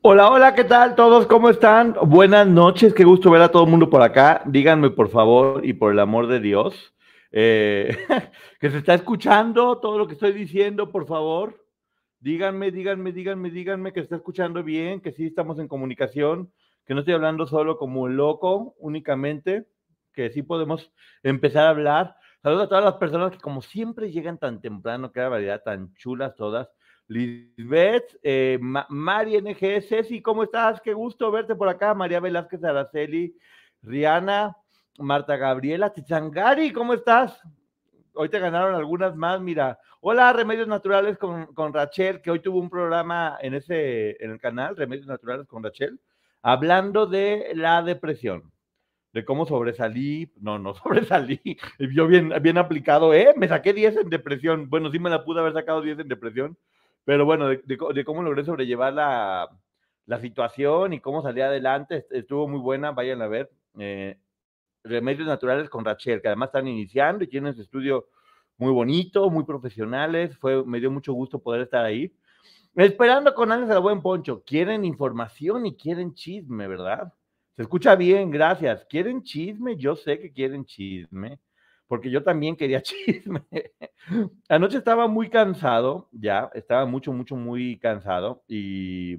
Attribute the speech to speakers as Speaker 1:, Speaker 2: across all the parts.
Speaker 1: Hola, hola, ¿qué tal todos? ¿Cómo están? Buenas noches, qué gusto ver a todo el mundo por acá. Díganme, por favor, y por el amor de Dios, eh, que se está escuchando todo lo que estoy diciendo, por favor. Díganme, díganme, díganme, díganme que se está escuchando bien, que sí estamos en comunicación, que no estoy hablando solo como un loco únicamente, que sí podemos empezar a hablar. Saludos a todas las personas que como siempre llegan tan temprano, qué variedad tan chulas todas. Lisbeth, eh, Ma- Mari NG, Ceci, ¿cómo estás? Qué gusto verte por acá. María Velázquez Araceli, Rihanna, Marta Gabriela, Tichangari, ¿cómo estás? Hoy te ganaron algunas más, mira. Hola, Remedios Naturales con, con Rachel, que hoy tuvo un programa en ese, en el canal, Remedios Naturales con Rachel, hablando de la depresión, de cómo sobresalí, no, no sobresalí, yo bien, bien aplicado, ¿eh? Me saqué 10 en depresión, bueno, sí me la pude haber sacado 10 en depresión, pero bueno, de, cómo logré sobrellevar la, la situación y cómo salí adelante, est- estuvo muy buena, vayan a ver. eh, Remedios Naturales con Rachel, que además están iniciando y tienen su estudio muy bonito, muy profesionales, fue, me dio mucho gusto poder estar ahí. Esperando con Ángeles al Buen Poncho, quieren información y quieren chisme, ¿verdad? Se escucha bien, gracias. ¿Quieren chisme? Yo sé que quieren chisme, porque yo también quería chisme. Anoche estaba muy cansado, ya, estaba mucho, mucho, muy cansado y,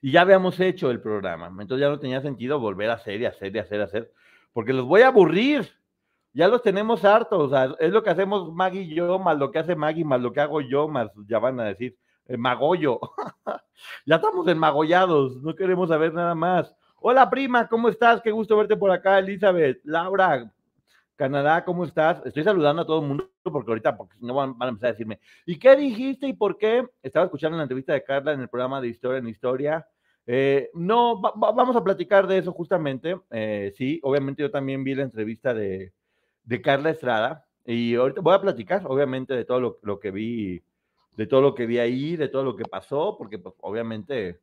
Speaker 1: y ya habíamos hecho el programa. Entonces ya no tenía sentido volver a hacer y hacer y hacer y hacer, porque los voy a aburrir. Ya los tenemos hartos, o sea, es lo que hacemos Maggie y yo, más lo que hace Maggie, más lo que hago yo, más ya van a decir, eh, Magollo. ya estamos enmagollados, no queremos saber nada más. Hola prima, ¿cómo estás? Qué gusto verte por acá, Elizabeth, Laura, Canadá, ¿cómo estás? Estoy saludando a todo el mundo porque ahorita, porque no van, van a empezar a decirme, ¿y qué dijiste y por qué? Estaba escuchando la entrevista de Carla en el programa de Historia en Historia. Eh, no, va- va- vamos a platicar de eso justamente. Eh, sí, obviamente yo también vi la entrevista de, de Carla Estrada y ahorita voy a platicar, obviamente, de todo lo, lo que vi, de todo lo que vi ahí, de todo lo que pasó, porque pues, obviamente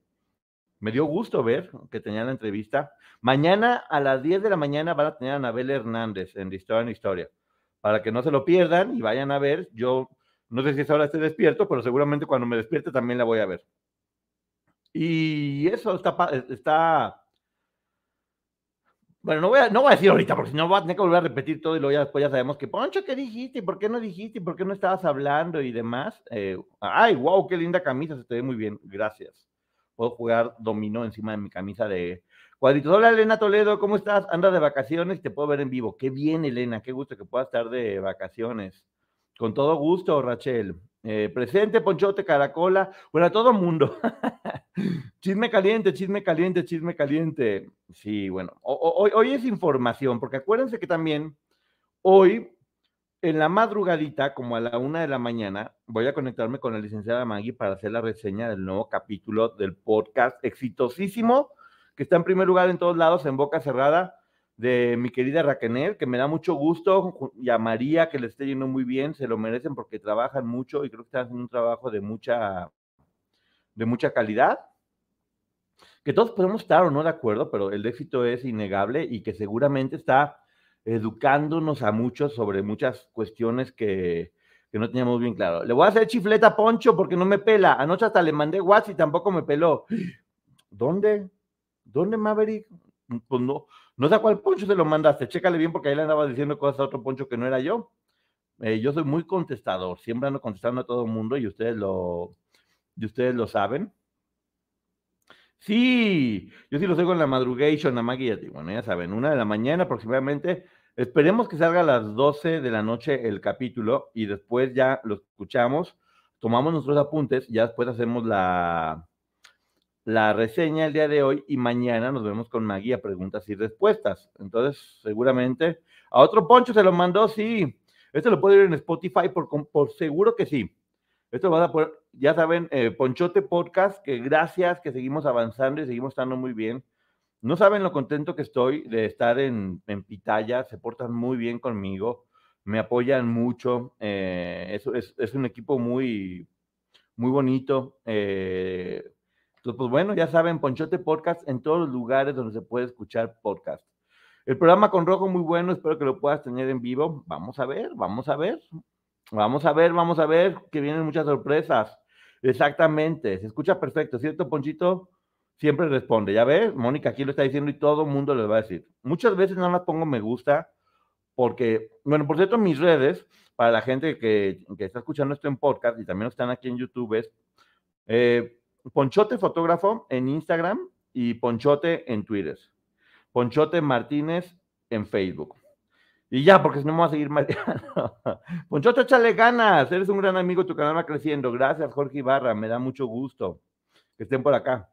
Speaker 1: me dio gusto ver que tenían la entrevista. Mañana a las 10 de la mañana van a tener a Anabel Hernández en Historia en Historia. Para que no se lo pierdan y vayan a ver. Yo no sé si esa hora esté despierto, pero seguramente cuando me despierte también la voy a ver. Y eso está, está bueno, no voy, a, no voy a decir ahorita, porque si no voy a tener que volver a repetir todo y luego ya después ya sabemos que, Poncho, ¿qué dijiste? ¿Y por qué no dijiste? ¿Y por qué no estabas hablando? Y demás. Eh, ay, wow, qué linda camisa, se te ve muy bien. Gracias. Puedo jugar dominó encima de mi camisa de cuadritos. Hola, Elena Toledo, ¿cómo estás? Anda de vacaciones, te puedo ver en vivo. Qué bien, Elena, qué gusto que puedas estar de vacaciones. Con todo gusto, Rachel. Eh, presente, Ponchote, Caracola. Bueno, a todo mundo. chisme caliente, chisme caliente, chisme caliente. Sí, bueno, ho- ho- hoy, hoy es información, porque acuérdense que también hoy, en la madrugadita, como a la una de la mañana, voy a conectarme con la licenciada Maggie para hacer la reseña del nuevo capítulo del podcast exitosísimo, que está en primer lugar en todos lados, en boca cerrada, de mi querida Raquenel, que me da mucho gusto, y a María, que le esté yendo muy bien, se lo merecen porque trabajan mucho y creo que están haciendo un trabajo de mucha, de mucha calidad. Que todos podemos estar o no de acuerdo, pero el éxito es innegable y que seguramente está educándonos a muchos sobre muchas cuestiones que, que no teníamos bien claro. Le voy a hacer chifleta a Poncho porque no me pela. Anoche hasta le mandé WhatsApp y tampoco me peló. ¿Dónde? ¿Dónde, Maverick? Pues no, no sé a cuál Poncho se lo mandaste. Chécale bien porque ahí le andaba diciendo cosas a otro Poncho que no era yo. Eh, yo soy muy contestador, siempre ando contestando a todo el mundo y ustedes lo, y ustedes lo saben. Sí, yo sí lo sé con la madrugation, a Maggie y Bueno, ya saben, una de la mañana aproximadamente. Esperemos que salga a las 12 de la noche el capítulo y después ya lo escuchamos, tomamos nuestros apuntes, ya después hacemos la, la reseña el día de hoy y mañana nos vemos con Maggie a preguntas y respuestas. Entonces, seguramente a otro Poncho se lo mandó, sí. Esto lo puede ir en Spotify por, por seguro que sí. Esto va a poder, ya saben, eh, Ponchote Podcast, que gracias, que seguimos avanzando y seguimos estando muy bien. No saben lo contento que estoy de estar en, en Pitaya, se portan muy bien conmigo, me apoyan mucho, eh, es, es, un equipo muy, muy bonito. Eh, entonces, pues bueno, ya saben, Ponchote Podcast en todos los lugares donde se puede escuchar podcast. El programa con Rojo muy bueno, espero que lo puedas tener en vivo. Vamos a ver, vamos a ver. Vamos a ver, vamos a ver, que vienen muchas sorpresas. Exactamente, se escucha perfecto, ¿cierto, Ponchito? Siempre responde, ya ves, Mónica aquí lo está diciendo y todo el mundo le va a decir. Muchas veces nada más pongo me gusta porque, bueno, por cierto, mis redes, para la gente que, está escuchando esto en podcast y también están aquí en YouTube, es eh, Ponchote Fotógrafo en Instagram y Ponchote en Twitter. Ponchote Martínez en Facebook. Y ya, porque si no me voy a seguir mareando. Ponchote, échale ganas. Eres un gran amigo, tu canal va creciendo. Gracias, Jorge Ibarra. Me da mucho gusto que estén por acá.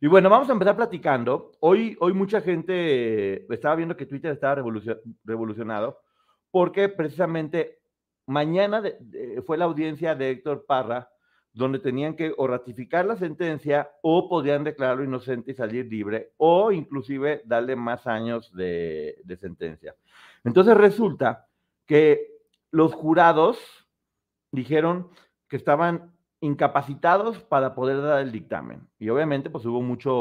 Speaker 1: Y bueno, vamos a empezar platicando. Hoy, hoy mucha gente estaba viendo que Twitter estaba revolucionado porque precisamente mañana fue la audiencia de Héctor Parra donde tenían que o ratificar la sentencia o podían declararlo inocente y salir libre o inclusive darle más años de, sentencia. Entonces resulta que los jurados dijeron que estaban incapacitados para poder dar el dictamen. Y obviamente pues hubo mucho,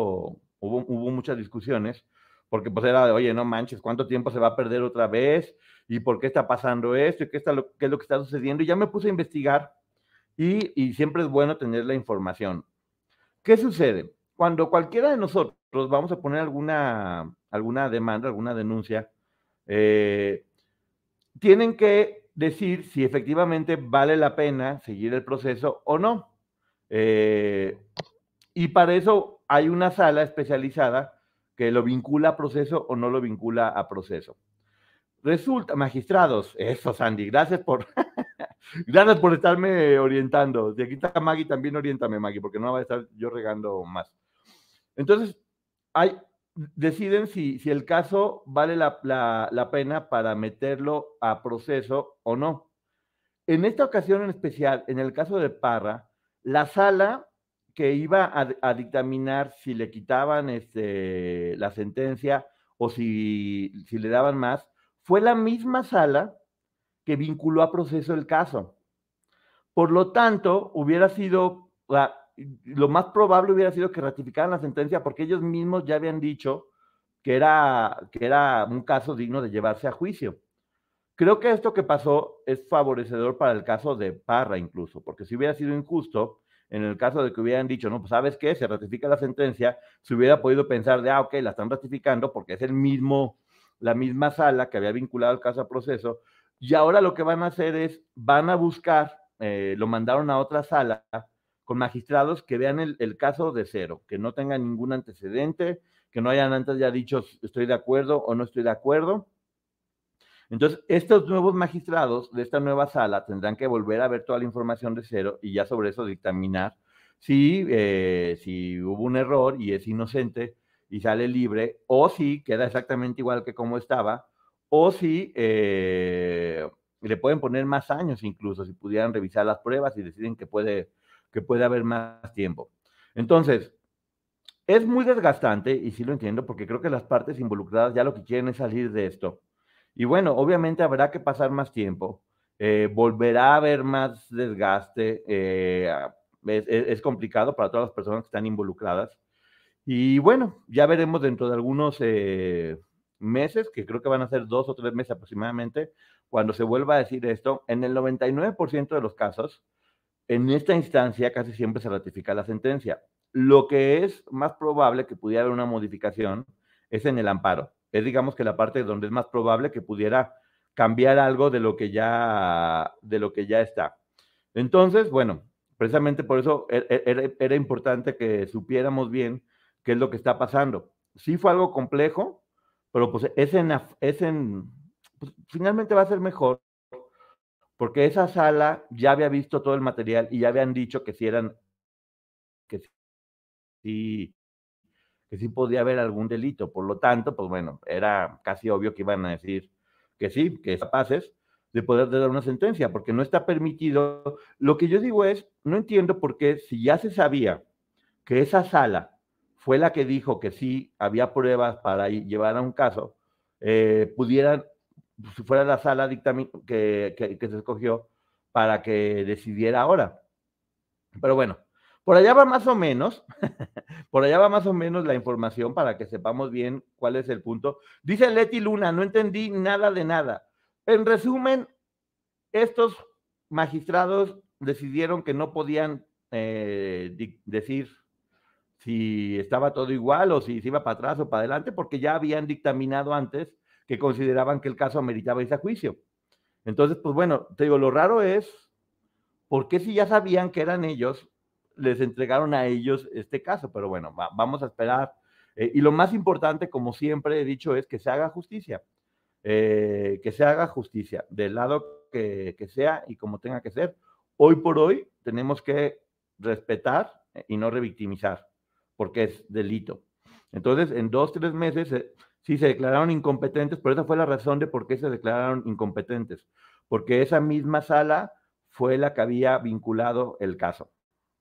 Speaker 1: hubo, hubo muchas discusiones, porque pues era de, oye, no manches, ¿cuánto tiempo se va a perder otra vez? ¿Y por qué está pasando esto? ¿Y qué, está qué es lo que está sucediendo? Y ya me puse a investigar y, siempre es bueno tener la información. ¿Qué sucede? Cuando cualquiera de nosotros vamos a poner alguna, alguna demanda, alguna denuncia, eh, tienen que decir si efectivamente vale la pena seguir el proceso o no. Eh, y para eso hay una sala especializada que lo vincula a proceso o no lo vincula a proceso. Resulta, magistrados, eso Sandy, gracias por, Gracias por estarme orientando. De aquí está Maggie, también oriéntame, Maggie, porque no va a estar yo regando más. Entonces, hay, deciden si, si el caso vale la, la, pena para meterlo a proceso o no. En esta ocasión en especial, en el caso de Parra, la sala que iba a, a dictaminar si le quitaban este, la sentencia o si, si le daban más, fue la misma sala que vinculó a proceso el caso. Por lo tanto, hubiera sido, lo más probable hubiera sido que ratificaran la sentencia porque ellos mismos ya habían dicho que era, que era un caso digno de llevarse a juicio. Creo que esto que pasó es favorecedor para el caso de Parra incluso, porque si hubiera sido injusto, en el caso de que hubieran dicho, no, pues sabes qué, se ratifica la sentencia, se hubiera podido pensar de, ah, ok, la están ratificando porque es el mismo, la misma sala que había vinculado el caso a proceso, y ahora lo que van a hacer es, van a buscar, eh, lo mandaron a otra sala con magistrados que vean el, caso de cero, que no tengan ningún antecedente, que no hayan antes ya dicho estoy de acuerdo o no estoy de acuerdo. Entonces, estos nuevos magistrados de esta nueva sala tendrán que volver a ver toda la información de cero y ya sobre eso dictaminar si, eh, si hubo un error y es inocente y sale libre, o si queda exactamente igual que como estaba, o si eh, le pueden poner más años incluso, si pudieran revisar las pruebas y deciden que puede, que puede haber más tiempo. Entonces, es muy desgastante, y sí lo entiendo, porque creo que las partes involucradas ya lo que quieren es salir de esto. Y bueno, obviamente habrá que pasar más tiempo, eh, volverá a haber más desgaste, eh, es, complicado para todas las personas que están involucradas. Y bueno, ya veremos dentro de algunos meses, que creo que van a ser dos o tres meses aproximadamente, cuando se vuelva a decir esto, en el 99% de los casos, en esta instancia casi siempre se ratifica la sentencia. Lo que es más probable que pudiera haber una modificación es en el amparo. Es digamos que la parte donde es más probable que pudiera cambiar algo de lo que ya, de lo que ya está. Entonces, bueno, precisamente por eso e, e, era, era importante que supiéramos bien qué es lo que está pasando. Sí fue algo complejo, pero pues pues, finalmente va a ser mejor porque esa sala ya había visto todo el material y ya habían dicho que si eran, que sí, que sí podía haber algún delito. Por lo tanto, pues bueno, era casi obvio que iban a decir que sí, que capaces de poder dar una sentencia, porque no está permitido. Lo que yo digo es, no entiendo por qué si ya se sabía que esa sala fue la que dijo que sí había pruebas para llevar a un caso, eh, pudieran si fuera la sala dictamen que, que, se escogió para que decidiera ahora. Pero bueno, por allá va más o menos, por allá va más o menos la información para que sepamos bien cuál es el punto. Dice Leti Luna, no entendí nada de nada. En resumen, estos magistrados decidieron que no podían eh, decir si estaba todo igual o si se iba para atrás o para adelante, porque ya habían dictaminado antes que consideraban que el caso ameritaba ese juicio. Entonces, pues bueno, te digo, lo raro es, ¿por qué si ya sabían que eran ellos, les entregaron a ellos este caso? Pero bueno, vamos a esperar. Eh, y lo más importante, como siempre he dicho, es que se haga justicia. Eh, que se haga justicia, del lado que, que sea y como tenga que ser. Hoy por hoy tenemos que respetar y no revictimizar, porque es delito. Entonces, en dos, tres meses eh, Sí, se declararon incompetentes, pero esa fue la razón de por qué se declararon incompetentes, porque esa misma sala fue la que había vinculado el caso.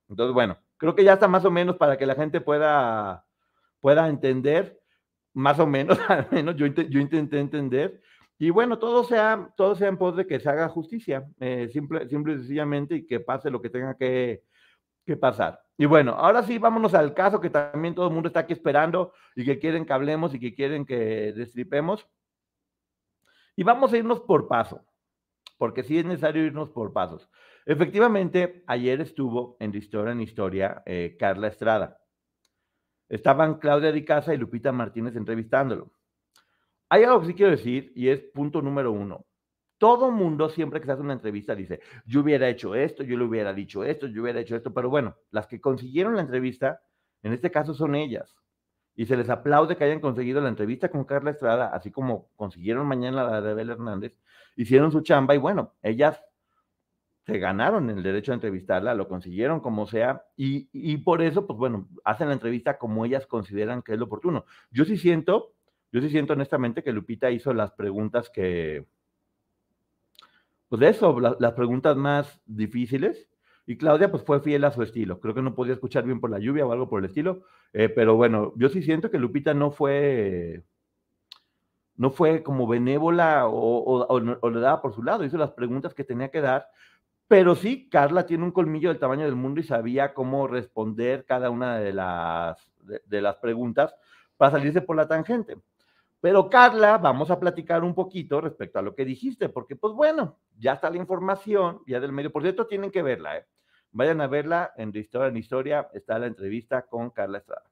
Speaker 1: Entonces, bueno, creo que ya está más o menos para que la gente pueda, pueda entender, más o menos, al menos yo, yo intenté entender. Y bueno, todo sea, todo sea en pos de que se haga justicia, eh, simple, simple y sencillamente, y que pase lo que tenga que, que pasar. Y bueno, ahora sí, vámonos al caso que también todo el mundo está aquí esperando y que quieren que hablemos y que quieren que destripemos. Y vamos a irnos por paso, porque sí es necesario irnos por pasos. Efectivamente, ayer estuvo en Historia en Historia eh, Carla Estrada. Estaban Claudia Di Casa y Lupita Martínez entrevistándolo. Hay algo que sí quiero decir y es punto número uno. Todo mundo siempre que se hace una entrevista dice, yo hubiera hecho esto, yo le hubiera dicho esto, yo hubiera hecho esto, pero bueno, las que consiguieron la entrevista, en este caso son ellas. Y se les aplaude que hayan conseguido la entrevista con Carla Estrada, así como consiguieron mañana la de Abel Hernández, hicieron su chamba y bueno, ellas se ganaron el derecho a entrevistarla, lo consiguieron como sea, y, y, por eso, pues bueno, hacen la entrevista como ellas consideran que es lo oportuno. Yo sí siento, yo sí siento honestamente que Lupita hizo las preguntas que, pues de eso, las preguntas más difíciles. Y Claudia pues fue fiel a su estilo. Creo que no podía escuchar bien por la lluvia o algo por el estilo. Eh, pero bueno, yo sí siento que Lupita no fue, no fue como benévola o, le daba por su lado. Hizo las preguntas que tenía que dar. Pero sí, Carla tiene un colmillo del tamaño del mundo y sabía cómo responder cada una de las, de las preguntas para salirse por la tangente. Pero Carla, vamos a platicar un poquito respecto a lo que dijiste, porque pues bueno, ya está la información, ya del medio. Por cierto, tienen que verla, ¿eh? Vayan a verla en Historia en Historia, está la entrevista con Carla Estrada.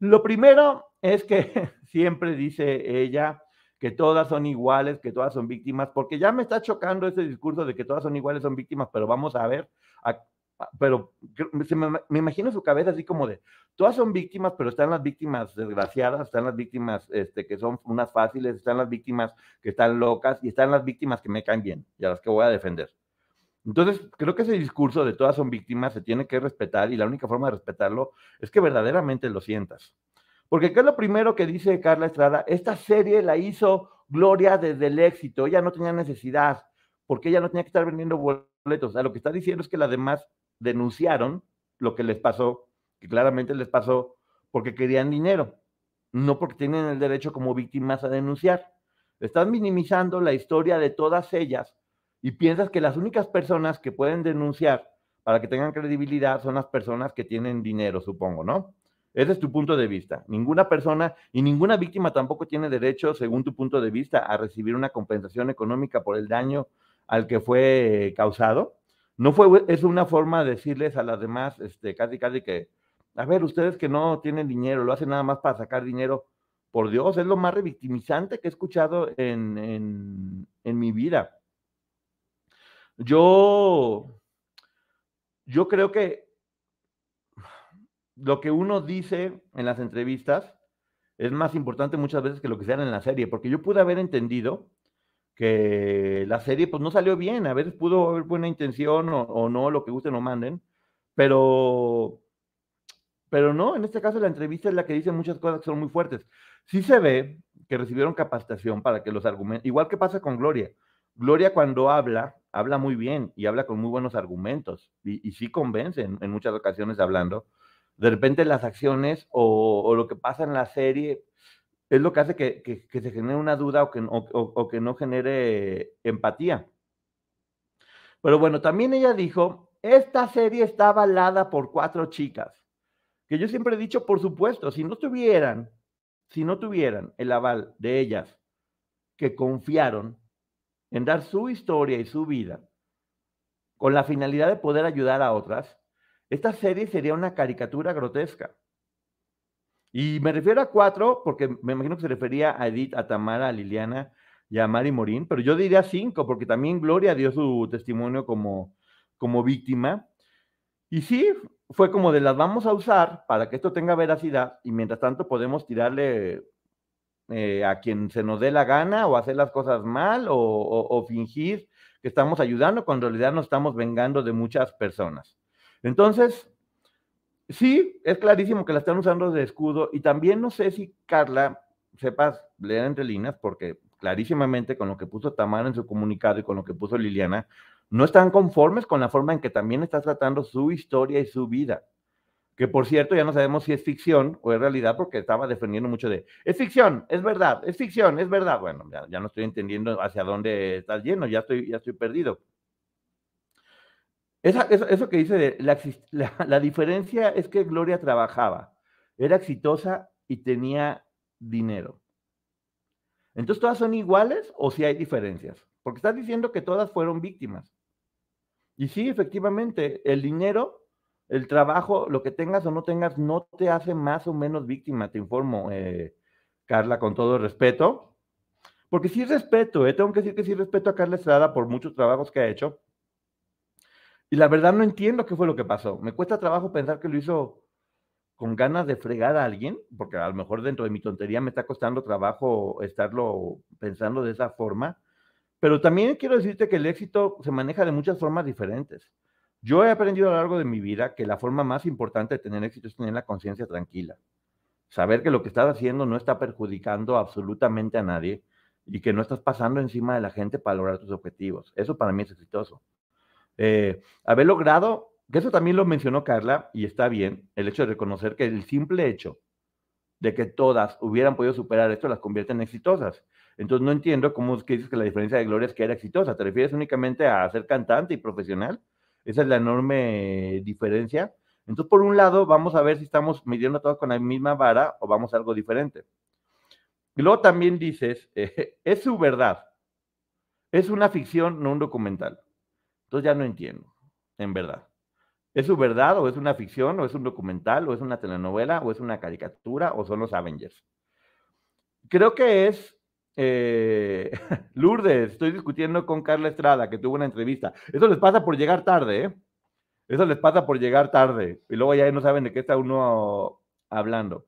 Speaker 1: Lo primero es que siempre dice ella que todas son iguales, que todas son víctimas, porque ya me está chocando ese discurso de que todas son iguales, son víctimas, pero vamos a ver, pero me, imagino su cabeza así como de, todas son víctimas, pero están las víctimas desgraciadas, están las víctimas este, que son unas fáciles, están las víctimas que están locas y están las víctimas que me caen bien y a las que voy a defender. Entonces, creo que ese discurso de todas son víctimas se tiene que respetar y la única forma de respetarlo es que verdaderamente lo sientas. Porque ¿qué es lo primero que dice Carla Estrada? Esta serie la hizo Gloria desde el éxito, ella no tenía necesidad, porque ella no tenía que estar vendiendo boletos. O sea, lo que está diciendo es que las demás denunciaron lo que les pasó, que claramente les pasó porque querían dinero, no porque tienen el derecho como víctimas a denunciar. Estás minimizando la historia de todas ellas y piensas que las únicas personas que pueden denunciar para que tengan credibilidad son las personas que tienen dinero, supongo, ¿no? Ese es tu punto de vista. Ninguna persona y ninguna víctima tampoco tiene derecho, según tu punto de vista, a recibir una compensación económica por el daño al que fue causado no fue, es una forma de decirles a las demás, este, casi, casi que, a ver, ustedes que no tienen dinero, lo hacen nada más para sacar dinero, por Dios, es lo más revictimizante que he escuchado en, en, mi vida. Yo, yo creo que lo que uno dice en las entrevistas es más importante muchas veces que lo que sea en la serie, porque yo pude haber entendido que la serie pues no salió bien, a veces pudo haber buena intención o, no, lo que gusten o manden, pero, pero no, en este caso la entrevista es la que dice muchas cosas que son muy fuertes. Sí se ve que recibieron capacitación para que los argumentos, igual que pasa con Gloria, Gloria cuando habla, habla muy bien y habla con muy buenos argumentos y, y sí convence en, en, muchas ocasiones hablando. De repente las acciones o, o, lo que pasa en la serie es lo que hace que, que, se genere una duda o que, o que no genere empatía. Pero bueno, también ella dijo, esta serie está avalada por cuatro chicas. Que yo siempre he dicho, por supuesto, si no tuvieran, si no tuvieran el aval de ellas que confiaron en dar su historia y su vida con la finalidad de poder ayudar a otras, esta serie sería una caricatura grotesca. Y me refiero a cuatro, porque me imagino que se refería a Edith, a Tamara, a Liliana y a Mari Morín, pero yo diría cinco, porque también Gloria dio su testimonio como, como víctima. Y sí, fue como de las vamos a usar para que esto tenga veracidad y mientras tanto podemos tirarle eh, a quien se nos dé la gana o hacer las cosas mal o, o, o, fingir que estamos ayudando cuando en realidad nos estamos vengando de muchas personas. Entonces, sí, es clarísimo que la están usando de escudo y también no sé si Carla, sepas leer entre líneas, porque clarísimamente con lo que puso Tamara en su comunicado y con lo que puso Liliana, no están conformes con la forma en que también está tratando su historia y su vida que por cierto ya no sabemos si es ficción o es realidad porque estaba defendiendo mucho de, es ficción, es verdad, es ficción, es verdad. Bueno, ya, no estoy entendiendo hacia dónde estás yendo, ya estoy, ya estoy perdido. Eso, eso, que dice, la, la, diferencia es que Gloria trabajaba, era exitosa y tenía dinero. Entonces, ¿todas son iguales o si hay diferencias? Porque estás diciendo que todas fueron víctimas. Y sí, efectivamente, el dinero el trabajo, lo que tengas o no tengas, no te hace más o menos víctima, te informo, eh, Carla, con todo el respeto. Porque sí respeto, eh, tengo que decir que sí respeto a Carla Estrada por muchos trabajos que ha hecho. Y la verdad no entiendo qué fue lo que pasó. Me cuesta trabajo pensar que lo hizo con ganas de fregar a alguien, porque a lo mejor dentro de mi tontería me está costando trabajo estarlo pensando de esa forma. Pero también quiero decirte que el éxito se maneja de muchas formas diferentes. Yo he aprendido a lo largo de mi vida que la forma más importante de tener éxito es tener la conciencia tranquila. Saber que lo que estás haciendo no está perjudicando absolutamente a nadie y que no estás pasando encima de la gente para lograr tus objetivos. Eso para mí es exitoso. Eh, haber logrado, que eso también lo mencionó Carla y está bien, el hecho de reconocer que el simple hecho de que todas hubieran podido superar esto las convierte en exitosas. Entonces no entiendo cómo es que dices que la diferencia de Gloria es que era exitosa. ¿Te refieres únicamente a ser cantante y profesional? Esa es la enorme diferencia. Entonces, por un lado, vamos a ver si estamos midiendo todos con la misma vara o vamos a algo diferente. Y luego también dices, eh, es su verdad. Es una ficción, no un documental. Entonces ya no entiendo, en verdad. ¿Es su verdad o es una ficción o es un documental o es una telenovela o es una caricatura o son los Avengers? Creo que es eh, Lourdes, estoy discutiendo con Carla Estrada, que tuvo una entrevista. Eso les pasa por llegar tarde, ¿eh? Eso les pasa por llegar tarde. Y luego ya no saben de qué está uno hablando.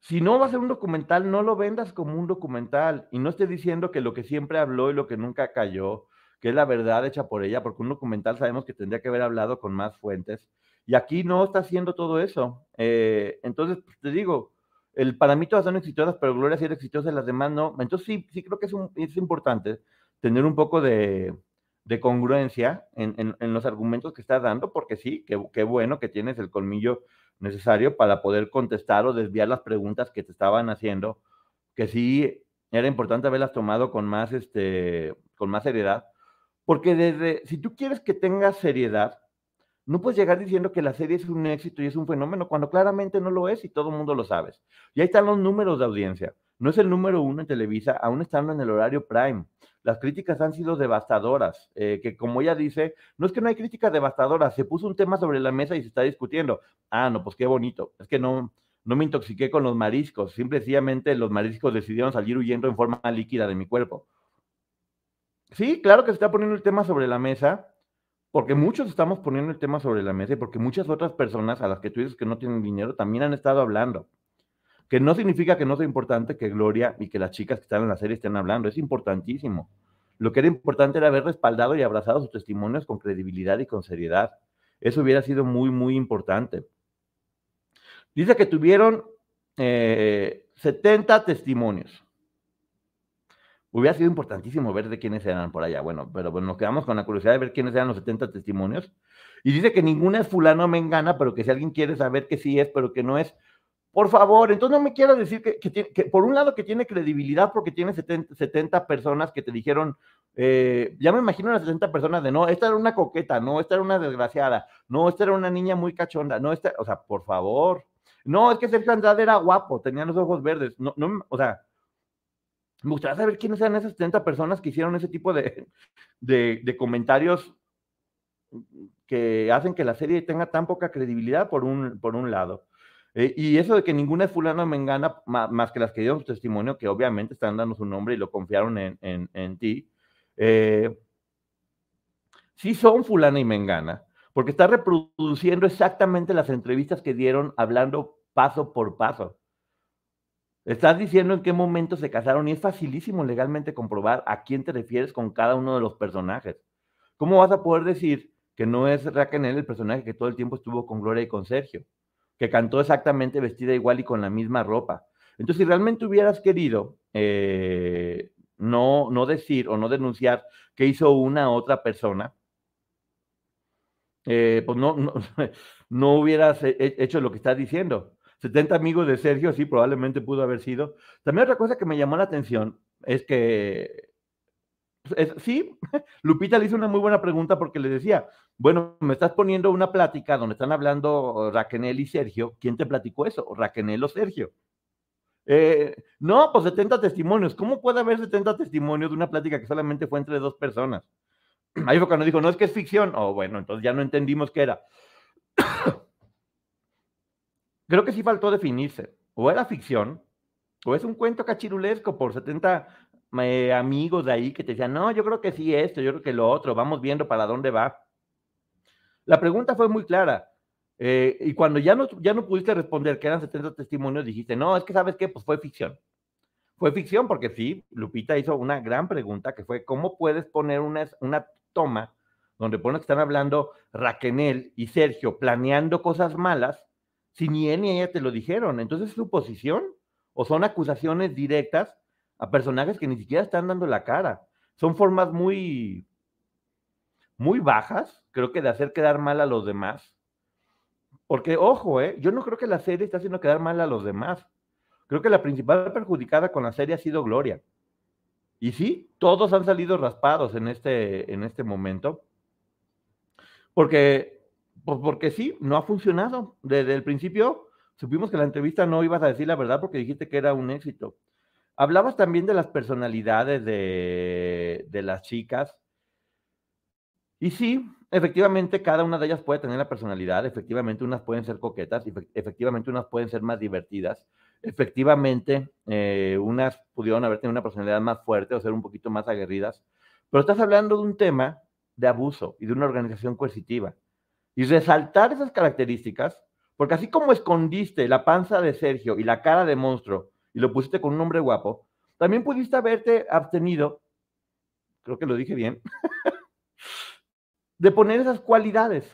Speaker 1: Si no va a ser un documental, no lo vendas como un documental. Y no esté diciendo que lo que siempre habló y lo que nunca cayó, que es la verdad hecha por ella, porque un documental sabemos que tendría que haber hablado con más fuentes. Y aquí no está haciendo todo eso. Eh, entonces, pues, te digo, el, para mí todas son exitosas, pero Gloria sí era exitosa, las demás no. Entonces sí, sí creo que es, un, es importante tener un poco de, de congruencia en, en, en, los argumentos que estás dando, porque sí, qué bueno que tienes el colmillo necesario para poder contestar o desviar las preguntas que te estaban haciendo, que sí era importante haberlas tomado con más, este, con más seriedad, porque desde, si tú quieres que tenga seriedad, no puedes llegar diciendo que la serie es un éxito y es un fenómeno cuando claramente no lo es y todo el mundo lo sabe. Y ahí están los números de audiencia. No es el número uno en Televisa, aún estando en el horario prime. Las críticas han sido devastadoras, eh, que como ella dice, no es que no hay críticas devastadoras, se puso un tema sobre la mesa y se está discutiendo. Ah, no, pues qué bonito. Es que no, no me intoxiqué con los mariscos, simplemente los mariscos decidieron salir huyendo en forma líquida de mi cuerpo. Sí, claro que se está poniendo el tema sobre la mesa, porque muchos estamos poniendo el tema sobre la mesa y porque muchas otras personas a las que tú dices que no tienen dinero también han estado hablando. Que no significa que no sea importante que Gloria y que las chicas que están en la serie estén hablando, es importantísimo. Lo que era importante era haber respaldado y abrazado sus testimonios con credibilidad y con seriedad. Eso hubiera sido muy, muy importante. Dice que tuvieron 70 eh, testimonios. Hubiera sido importantísimo ver de quiénes eran por allá. Bueno, pero nos quedamos con la curiosidad de ver quiénes eran los 70 testimonios. Y dice que ninguna es fulano mengana, pero que si alguien quiere saber que sí es, pero que no es, por favor, entonces no me quiero decir que, que, por un lado que tiene credibilidad porque tiene 70, personas que te dijeron, eh, ya me imagino las 70 personas de no, esta era una coqueta, no, esta era una desgraciada, no, esta era una niña muy cachonda, no, esta, o sea, por favor, no, es que Sergio Andrade era guapo, tenía los ojos verdes, no, no, o sea, me gustaría saber quiénes eran esas 70 personas que hicieron ese tipo de, de, comentarios que hacen que la serie tenga tan poca credibilidad por un, por un lado. Eh, y eso de que ninguna es fulano me engana, más, que las que dieron su testimonio, que obviamente están dando su nombre y lo confiaron en, en, ti, eh, sí son fulana y mengana, porque está reproduciendo exactamente las entrevistas que dieron hablando paso por paso. Estás diciendo en qué momento se casaron y es facilísimo legalmente comprobar a quién te refieres con cada uno de los personajes. ¿Cómo vas a poder decir que no es Raquel el personaje que todo el tiempo estuvo con Gloria y con Sergio? que cantó exactamente vestida igual y con la misma ropa. Entonces, si realmente hubieras querido eh, no, no decir o no denunciar que hizo una otra persona, eh, pues no, no, no, hubieras hecho lo que estás diciendo. 70 amigos de Sergio, sí, probablemente pudo haber sido. También otra cosa que me llamó la atención es que sí, Lupita le hizo una muy buena pregunta porque le decía, bueno, me estás poniendo una plática donde están hablando Raquel y Sergio, ¿quién te platicó eso? ¿Raquel o Sergio? Eh, no, pues 70 testimonios. ¿Cómo puede haber 70 testimonios de una plática que solamente fue entre dos personas? Ahí fue cuando dijo, no es que es ficción. O oh, bueno, entonces ya no entendimos qué era. Creo que sí faltó definirse. O era ficción, o es un cuento cachirulesco por 70 amigos de ahí que te decían, no, yo creo que sí esto, yo creo que lo otro, vamos viendo para dónde va. La pregunta fue muy clara. Eh, y cuando ya no, ya no pudiste responder que eran 70 testimonios, dijiste, no, es que sabes qué, pues fue ficción. Fue ficción porque sí, Lupita hizo una gran pregunta que fue, ¿cómo puedes poner una, una toma donde pones que están hablando Raquel y Sergio planeando cosas malas si ni él ni ella te lo dijeron? Entonces, ¿es su posición? ¿O son acusaciones directas a personajes que ni siquiera están dando la cara. Son formas muy, muy bajas, creo que de hacer quedar mal a los demás. Porque, ojo, ¿eh? yo no creo que la serie esté haciendo quedar mal a los demás. Creo que la principal perjudicada con la serie ha sido Gloria. Y sí, todos han salido raspados en este, en este momento. Porque, pues porque sí, no ha funcionado. Desde el principio supimos que la entrevista no ibas a decir la verdad porque dijiste que era un éxito. Hablabas también de las personalidades de, las chicas. Y sí, efectivamente, cada una de ellas puede tener la personalidad. Efectivamente, unas pueden ser coquetas, efectivamente, unas pueden ser más divertidas. Efectivamente, eh, unas pudieron haber tenido una personalidad más fuerte o ser un poquito más aguerridas. Pero estás hablando de un tema de abuso y de una organización coercitiva. Y resaltar esas características, porque así como escondiste la panza de Sergio y la cara de monstruo y lo pusiste con un nombre guapo, también pudiste haberte abstenido, creo que lo dije bien, de poner esas cualidades.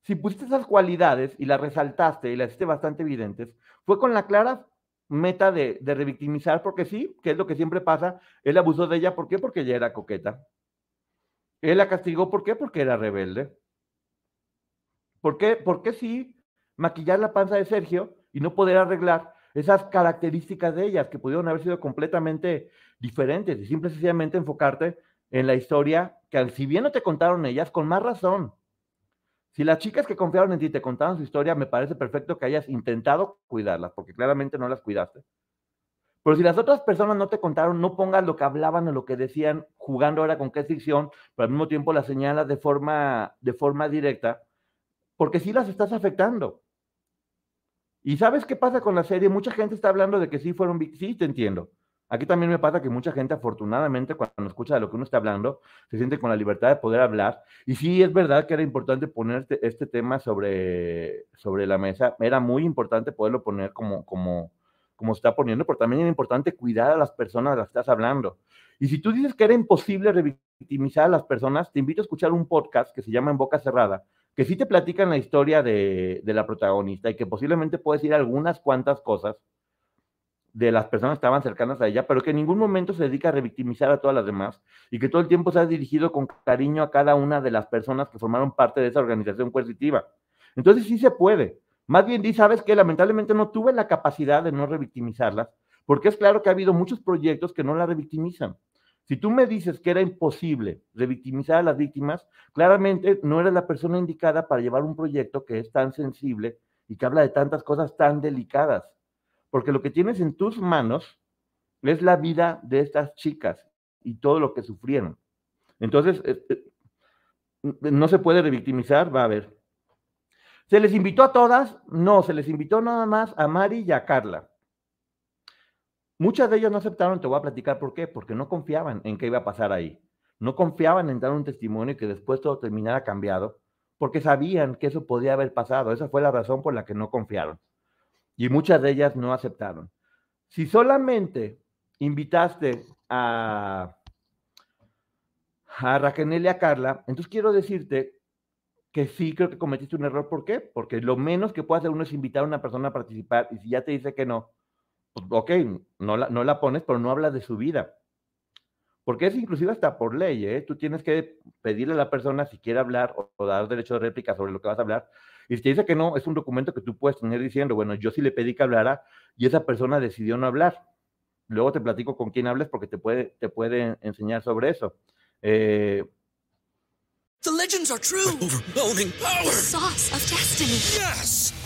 Speaker 1: Si pusiste esas cualidades y las resaltaste y las hiciste bastante evidentes, fue con la clara meta de, de revictimizar, porque sí, que es lo que siempre pasa, él abusó de ella, ¿por qué? Porque ella era coqueta. Él la castigó, ¿por qué? Porque era rebelde. ¿Por qué? Porque sí, maquillar la panza de Sergio y no poder arreglar esas características de ellas que pudieron haber sido completamente diferentes y simple y sencillamente enfocarte en la historia que si bien no te contaron ellas, con más razón. Si las chicas que confiaron en ti te contaron su historia, me parece perfecto que hayas intentado cuidarlas, porque claramente no las cuidaste. Pero si las otras personas no te contaron, no pongas lo que hablaban o lo que decían, jugando ahora con qué ficción, pero al mismo tiempo las señalas de forma, de forma directa, porque sí las estás afectando. ¿Y sabes qué pasa con la serie? Mucha gente está hablando de que sí fueron. Sí, te entiendo. Aquí también me pasa que mucha gente, afortunadamente, cuando escucha de lo que uno está hablando, se siente con la libertad de poder hablar. Y sí, es verdad que era importante poner este, este tema sobre, sobre la mesa. Era muy importante poderlo poner como, como, como está poniendo, pero también era importante cuidar a las personas de las que estás hablando. Y si tú dices que era imposible revictimizar a las personas, te invito a escuchar un podcast que se llama En Boca Cerrada, que sí te platican la historia de, la protagonista y que posiblemente puedes decir algunas cuantas cosas de las personas que estaban cercanas a ella, pero que en ningún momento se dedica a revictimizar a todas las demás y que todo el tiempo se ha dirigido con cariño a cada una de las personas que formaron parte de esa organización coercitiva. Entonces sí se puede. Más bien di, sabes que lamentablemente no tuve la capacidad de no revictimizarlas, porque es claro que ha habido muchos proyectos que no la revictimizan. Si tú me dices que era imposible revictimizar a las víctimas, claramente no eres la persona indicada para llevar un proyecto que es tan sensible y que habla de tantas cosas tan delicadas porque lo que tienes en tus manos es la vida de estas chicas y todo lo que sufrieron. Entonces, eh, eh, no se puede revictimizar, va a haber. ¿Se les invitó a todas? No, se les invitó nada más a Mari y a Carla. Muchas de ellas no aceptaron, te voy a platicar por qué, porque no confiaban en qué iba a pasar ahí. No confiaban en dar un testimonio que después todo terminara cambiado, porque sabían que eso podía haber pasado. Esa fue la razón por la que no confiaron y muchas de ellas no aceptaron. Si solamente invitaste a, a Raquel y a Carla, entonces quiero decirte que sí creo que cometiste un error. ¿Por qué? Porque lo menos que puede hacer uno es invitar a una persona a participar y si ya te dice que no, ok, no la, no la pones, pero no habla de su vida. Porque es inclusive hasta por ley, ¿eh? Tú tienes que pedirle a la persona si quiere hablar o, o dar derecho de réplica sobre lo que vas a hablar, y si te dice que no, es un documento que tú puedes tener diciendo, bueno, yo sí le pedí que hablara y esa persona decidió no hablar. Luego te platico con quién hables porque te puede, te puede enseñar sobre eso. Eh,
Speaker 2: The legends are true.
Speaker 3: Overwhelming power!
Speaker 2: The sauce of destiny.
Speaker 3: Yes!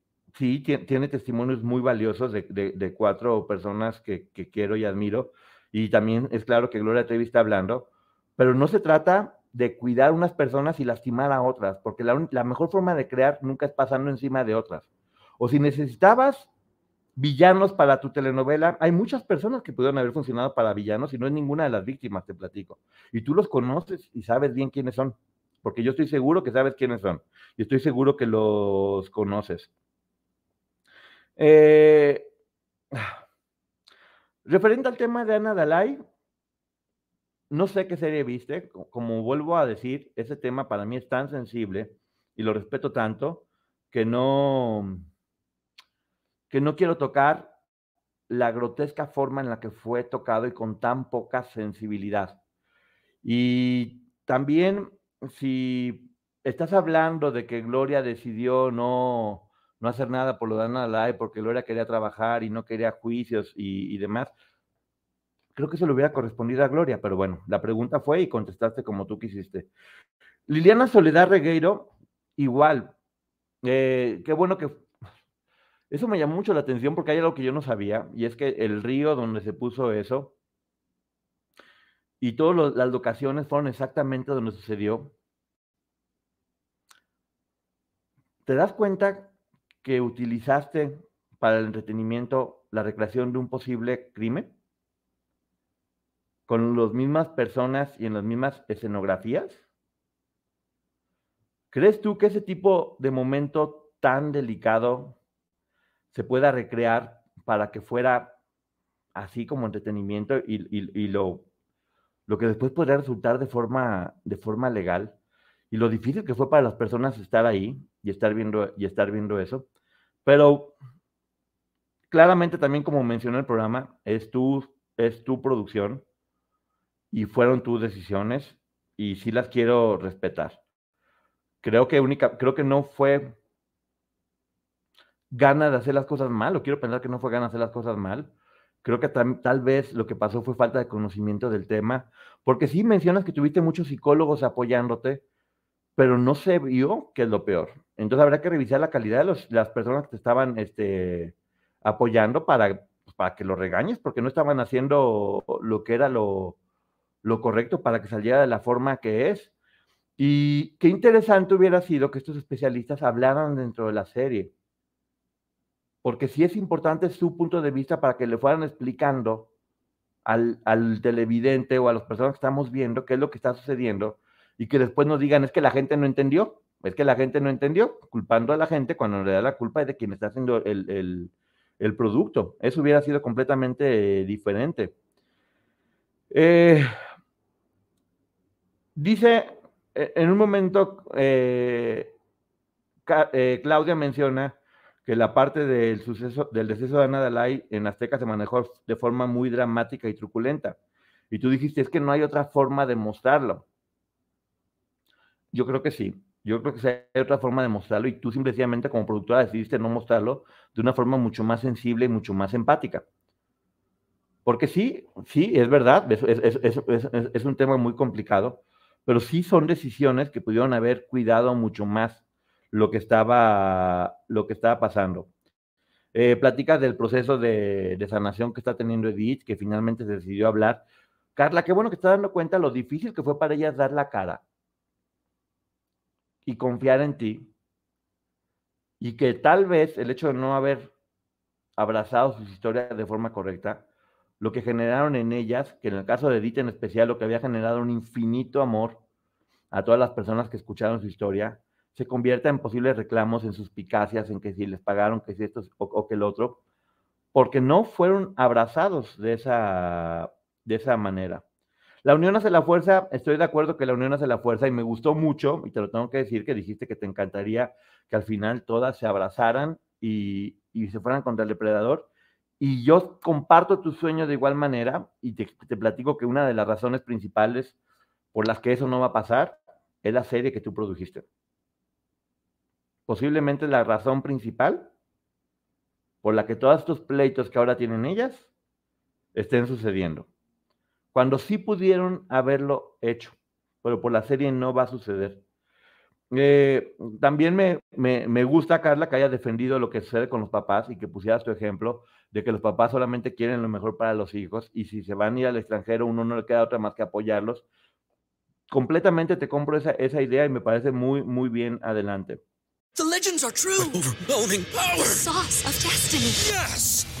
Speaker 1: sí tie- tiene testimonios muy valiosos de, cuatro personas que, quiero y admiro. Y también es claro que Gloria Trevi está hablando, pero no se trata de cuidar unas personas y lastimar a otras, porque la, la mejor forma de crear nunca es pasando encima de otras. O si necesitabas villanos para tu telenovela, hay muchas personas que pudieron haber funcionado para villanos y no es ninguna de las víctimas, te platico. Y tú los conoces y sabes bien quiénes son, porque yo estoy seguro que sabes quiénes son y estoy seguro que los conoces. Eh, referente al tema de Ana Dalai, no sé qué serie viste, co- como vuelvo a decir, ese tema para mí es tan sensible y lo respeto tanto que no, que no quiero tocar la grotesca forma en la que fue tocado y con tan poca sensibilidad. Y también si estás hablando de que Gloria decidió no, no hacer nada por lo de Ana Dalai porque Gloria quería trabajar y no quería juicios y, demás, creo que eso le hubiera correspondido a Gloria, pero bueno, la pregunta fue y contestaste como tú quisiste. Liliana Soledad Regueiro, igual. Eh, qué bueno que... Eso me llamó mucho la atención porque hay algo que yo no sabía, y es que el río donde se puso eso y todas las locaciones fueron exactamente donde sucedió. ¿Te das cuenta que utilizaste para el entretenimiento la recreación de un posible crimen? ¿Con las mismas personas y en las mismas escenografías? ¿Crees tú que ese tipo de momento tan delicado se pueda recrear para que fuera así como entretenimiento y, y- lo, lo que después podría resultar de forma, de forma legal? Y lo difícil que fue para las personas estar ahí y estar viendo, y estar viendo eso. Pero claramente también, como mencioné el programa, es tu, es tu producción y fueron tus decisiones y sí las quiero respetar. Creo que única, creo que no fue ganas de hacer las cosas mal, o quiero pensar que no fue ganas de hacer las cosas mal. Creo que tal, tal vez lo que pasó fue falta de conocimiento del tema, porque sí mencionas que tuviste muchos psicólogos apoyándote, pero no se vio que es lo peor. Entonces habrá que revisar la calidad de los, las personas que te estaban este, apoyando para, para que lo regañes, porque no estaban haciendo lo que era lo, lo correcto para que saliera de la forma que es. Y qué interesante hubiera sido que estos especialistas hablaran dentro de la serie, porque sí es importante su punto de vista para que le fueran explicando al, al televidente o a las personas que estamos viendo qué es lo que está sucediendo y que después nos digan es que la gente no entendió, es que la gente no entendió, culpando a la gente cuando en realidad la culpa es de quien está haciendo el, el, producto. Eso hubiera sido completamente diferente. Eh, dice e, en un momento, eh, eh, Claudia menciona que la parte del suceso, del deceso de Ana Dalai en Azteca se manejó de forma muy dramática y truculenta. Y tú dijiste, es que no hay otra forma de mostrarlo. Yo creo que sí. Yo creo que hay otra forma de mostrarlo y tú simplemente como productora decidiste no mostrarlo de una forma mucho más sensible y mucho más empática. Porque sí, sí, es verdad, es, un tema muy complicado, pero sí son decisiones que pudieron haber cuidado mucho más lo que estaba, lo que estaba pasando. Eh, del proceso de, de, sanación que está teniendo Edith, que finalmente se decidió hablar. Carla, qué bueno que está dando cuenta lo difícil que fue para ella dar la cara y confiar en ti. Y que tal vez el hecho de no haber abrazado sus historias de forma correcta lo que generaron en ellas, que en el caso de Edith en especial, lo que había generado un infinito amor a todas las personas que escucharon su historia, se convierta en posibles reclamos, en suspicacias, en que si les pagaron, que si esto o, o que el otro, porque no fueron abrazados de esa, de esa manera. La unión hace la fuerza, estoy de acuerdo que la unión hace la fuerza y me gustó mucho, y te lo tengo que decir, que dijiste que te encantaría que al final todas se abrazaran y, se fueran contra el depredador. Y yo comparto tu sueño de igual manera y te, te, platico que una de las razones principales por las que eso no va a pasar es la serie que tú produjiste. Posiblemente la razón principal por la que todos estos pleitos que ahora tienen ellas estén sucediendo. Cuando sí pudieron haberlo hecho, pero por la serie no va a suceder. Eh, también me, me, me, gusta, Carla, que haya defendido lo que sucede con los papás y que pusieras tu ejemplo de que los papás solamente quieren lo mejor para los hijos y si se van a ir al extranjero uno no le queda otra más que apoyarlos. Completamente te compro esa, esa idea y me parece muy, muy bien adelante.
Speaker 2: The legends are true.
Speaker 3: Overwhelming power!
Speaker 2: The sauce of destiny.
Speaker 3: Yes!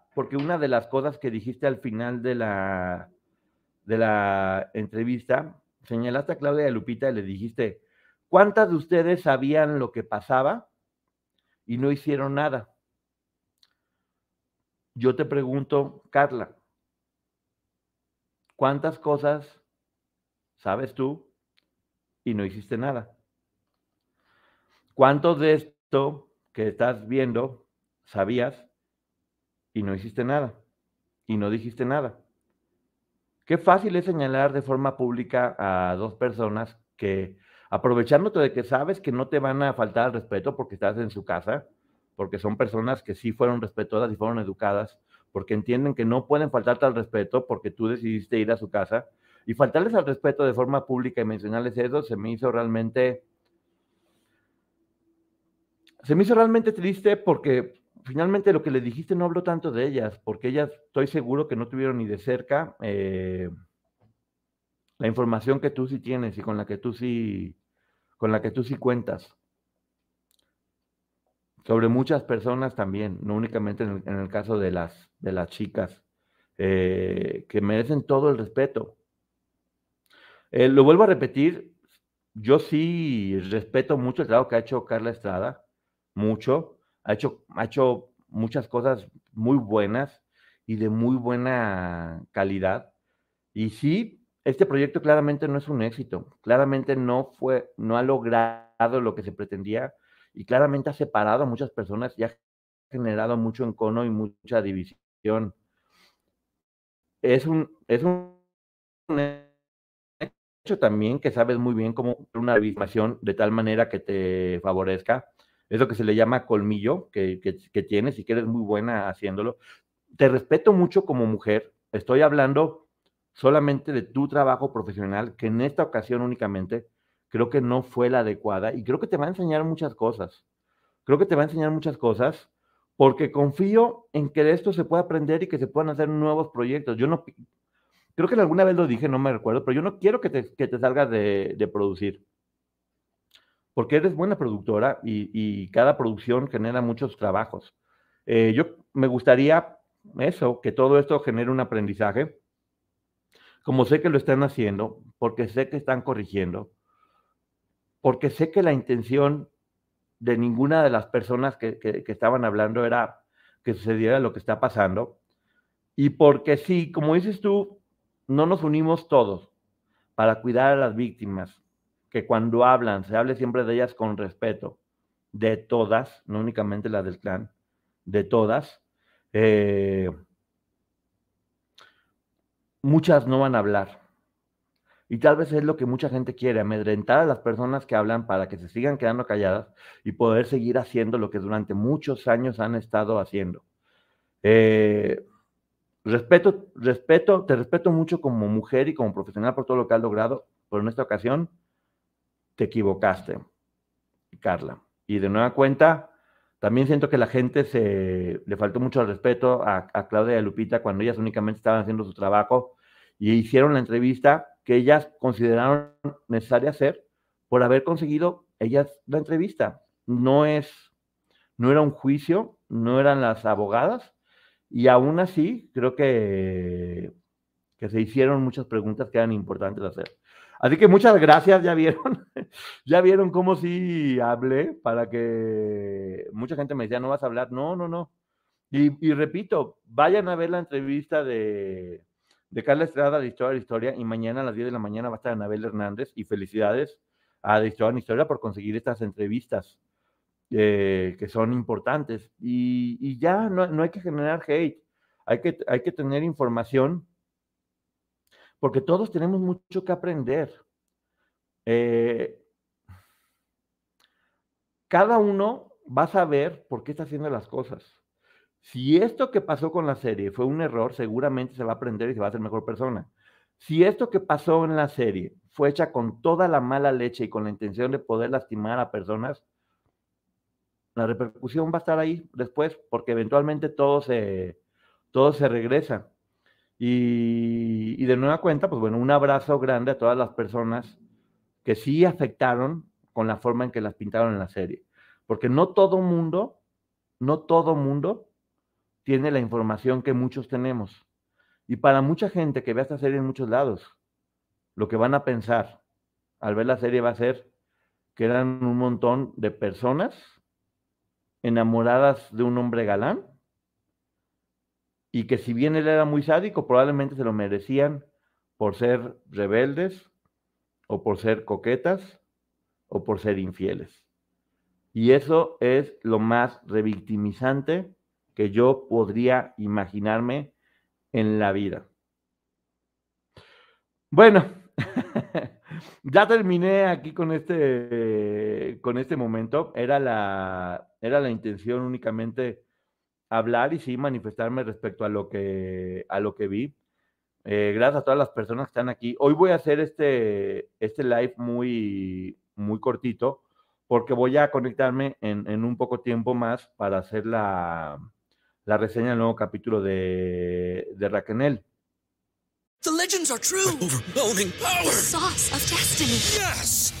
Speaker 1: porque una de las cosas que dijiste al final de la, de la entrevista, señalaste a Claudia Lupita y le dijiste, ¿cuántas de ustedes sabían lo que pasaba y no hicieron nada? Yo te pregunto, Carla, ¿cuántas cosas sabes tú y no hiciste nada? ¿Cuánto de esto que estás viendo sabías y no hiciste nada y no dijiste nada. Qué fácil es señalar de forma pública a dos personas que, aprovechándote de que sabes que no te van a faltar el respeto porque estás en su casa, porque son personas que sí fueron respetuosas y fueron educadas, porque entienden que no pueden faltarte al respeto porque tú decidiste ir a su casa, y faltarles al respeto de forma pública y mencionarles eso se me hizo realmente... Se me hizo realmente triste porque finalmente lo que le dijiste no habló tanto de ellas, porque ellas estoy seguro que no tuvieron ni de cerca eh, la información que tú sí tienes y con la que tú sí, con la que tú sí cuentas. Sobre muchas personas también, no únicamente en el, caso de las, de las chicas, eh, que merecen todo el respeto. Eh, lo vuelvo a repetir, yo sí respeto mucho el trabajo que ha hecho Carla Estrada, mucho ha hecho, ha hecho muchas cosas muy buenas y de muy buena calidad. Y sí, este proyecto claramente no es un éxito, claramente no fue, no ha logrado lo que se pretendía y claramente ha separado a muchas personas y ha generado mucho encono y mucha división. Es un, es un hecho también que sabes muy bien cómo una información de tal manera que te favorezca. Es lo que se le llama colmillo que, que, tienes y que eres muy buena haciéndolo. Te respeto mucho como mujer. Estoy hablando solamente de tu trabajo profesional, que en esta ocasión únicamente creo que no fue la adecuada y creo que te va a enseñar muchas cosas. Creo que te va a enseñar muchas cosas porque confío en que de esto se pueda aprender y que se puedan hacer nuevos proyectos. Yo no, creo que alguna vez lo dije, no me recuerdo, pero yo no quiero que te, que te salgas de, de, producir. Porque eres buena productora y, cada producción genera muchos trabajos. Eh, yo me gustaría eso, que todo esto genere un aprendizaje. Como sé que lo están haciendo, porque sé que están corrigiendo, porque sé que la intención de ninguna de las personas que, que estaban hablando era que sucediera lo que está pasando. Y porque sí, como dices tú, no nos unimos todos para cuidar a las víctimas, que cuando hablan se hable siempre de ellas con respeto, de todas, no únicamente la del clan, de todas. Eh, muchas no van a hablar. Y tal vez es lo que mucha gente quiere, amedrentar a las personas que hablan para que se sigan quedando calladas y poder seguir haciendo lo que durante muchos años han estado haciendo. Eh, respeto, respeto, te respeto mucho como mujer y como profesional por todo lo que has logrado, pero en esta ocasión te equivocaste, Carla. Y de nueva cuenta, también siento que la gente se le faltó mucho respeto a, a Claudia y Lupita cuando ellas únicamente estaban haciendo su trabajo y hicieron la entrevista que ellas consideraron necesaria hacer por haber conseguido ellas la entrevista. No es, no era un juicio, no eran las abogadas, y aún así, creo que, que se hicieron muchas preguntas que eran importantes hacer. Así que muchas gracias, ya vieron, ya vieron cómo sí hablé para que mucha gente me decía, no vas a hablar, no, no, no. Y, y repito, vayan a ver la entrevista de, de Carla Estrada de Historia de Historia y mañana a las 10 de la mañana va a estar Anabel Hernández y felicidades a de Historia de Historia por conseguir estas entrevistas. Eh, que son importantes. Y, y ya no, no, hay que generar hate, hay que, hay que tener información, porque todos tenemos mucho que aprender. Eh, cada uno va a saber por qué está haciendo las cosas. Si esto que pasó con la serie fue un error, seguramente se va a aprender y se va a hacer mejor persona. Si esto que pasó en la serie fue hecha con toda la mala leche y con la intención de poder lastimar a personas, la repercusión va a estar ahí después, porque eventualmente todo se, todo se regresa. Y, de nueva cuenta, pues bueno, un abrazo grande a todas las personas que sí afectaron con la forma en que las pintaron en la serie. Porque no todo mundo, no todo mundo tiene la información que muchos tenemos. Y para mucha gente que ve esta serie en muchos lados, lo que van a pensar al ver la serie va a ser que eran un montón de personas enamoradas de un hombre galán y que si bien él era muy sádico, probablemente se lo merecían por ser rebeldes o por ser coquetas o por ser infieles. Y eso es lo más revictimizante que yo podría imaginarme en la vida. Bueno, ya terminé aquí con este, con este momento. Era la, era la intención únicamente hablar y sí manifestarme respecto a lo que, a lo que vi. Eh, gracias a todas las personas que están aquí. Hoy voy a hacer este, este live muy, muy cortito porque voy a conectarme en, en un poco tiempo más para hacer la, la reseña del nuevo capítulo de, de Raquel.
Speaker 2: The legends are true.
Speaker 3: Overwhelming power!
Speaker 2: The sauce of destiny.
Speaker 3: Yes!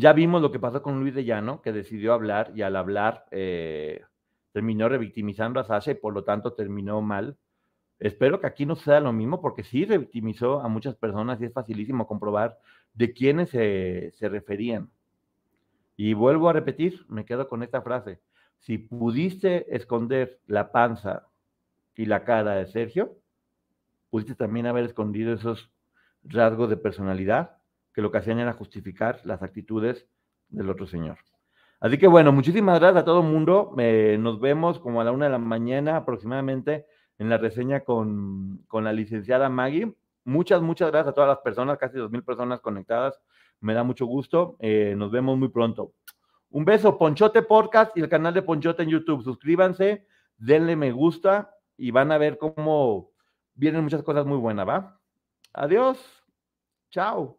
Speaker 1: Ya vimos lo que pasó con Luis de Llano, que decidió hablar y al hablar eh, terminó revictimizando a Sasha y por lo tanto terminó mal. Espero que aquí no sea lo mismo porque sí revictimizó a muchas personas y es facilísimo comprobar de quiénes se, se referían. Y vuelvo a repetir, me quedo con esta frase. Si pudiste esconder la panza y la cara de Sergio, pudiste también haber escondido esos rasgos de personalidad que lo que hacían era justificar las actitudes del otro señor. Así que bueno, muchísimas gracias a todo el mundo. Nos vemos como a la una de la mañana aproximadamente en la reseña con, con la licenciada Maggie. Muchas, muchas gracias a todas las personas, casi dos mil personas conectadas. Me da mucho gusto. Eh, nos vemos muy pronto. Un beso, Ponchote Podcast y el canal de Ponchote en YouTube. Suscríbanse, denle me gusta y van a ver cómo vienen muchas cosas muy buenas, ¿va? Adiós. Chao.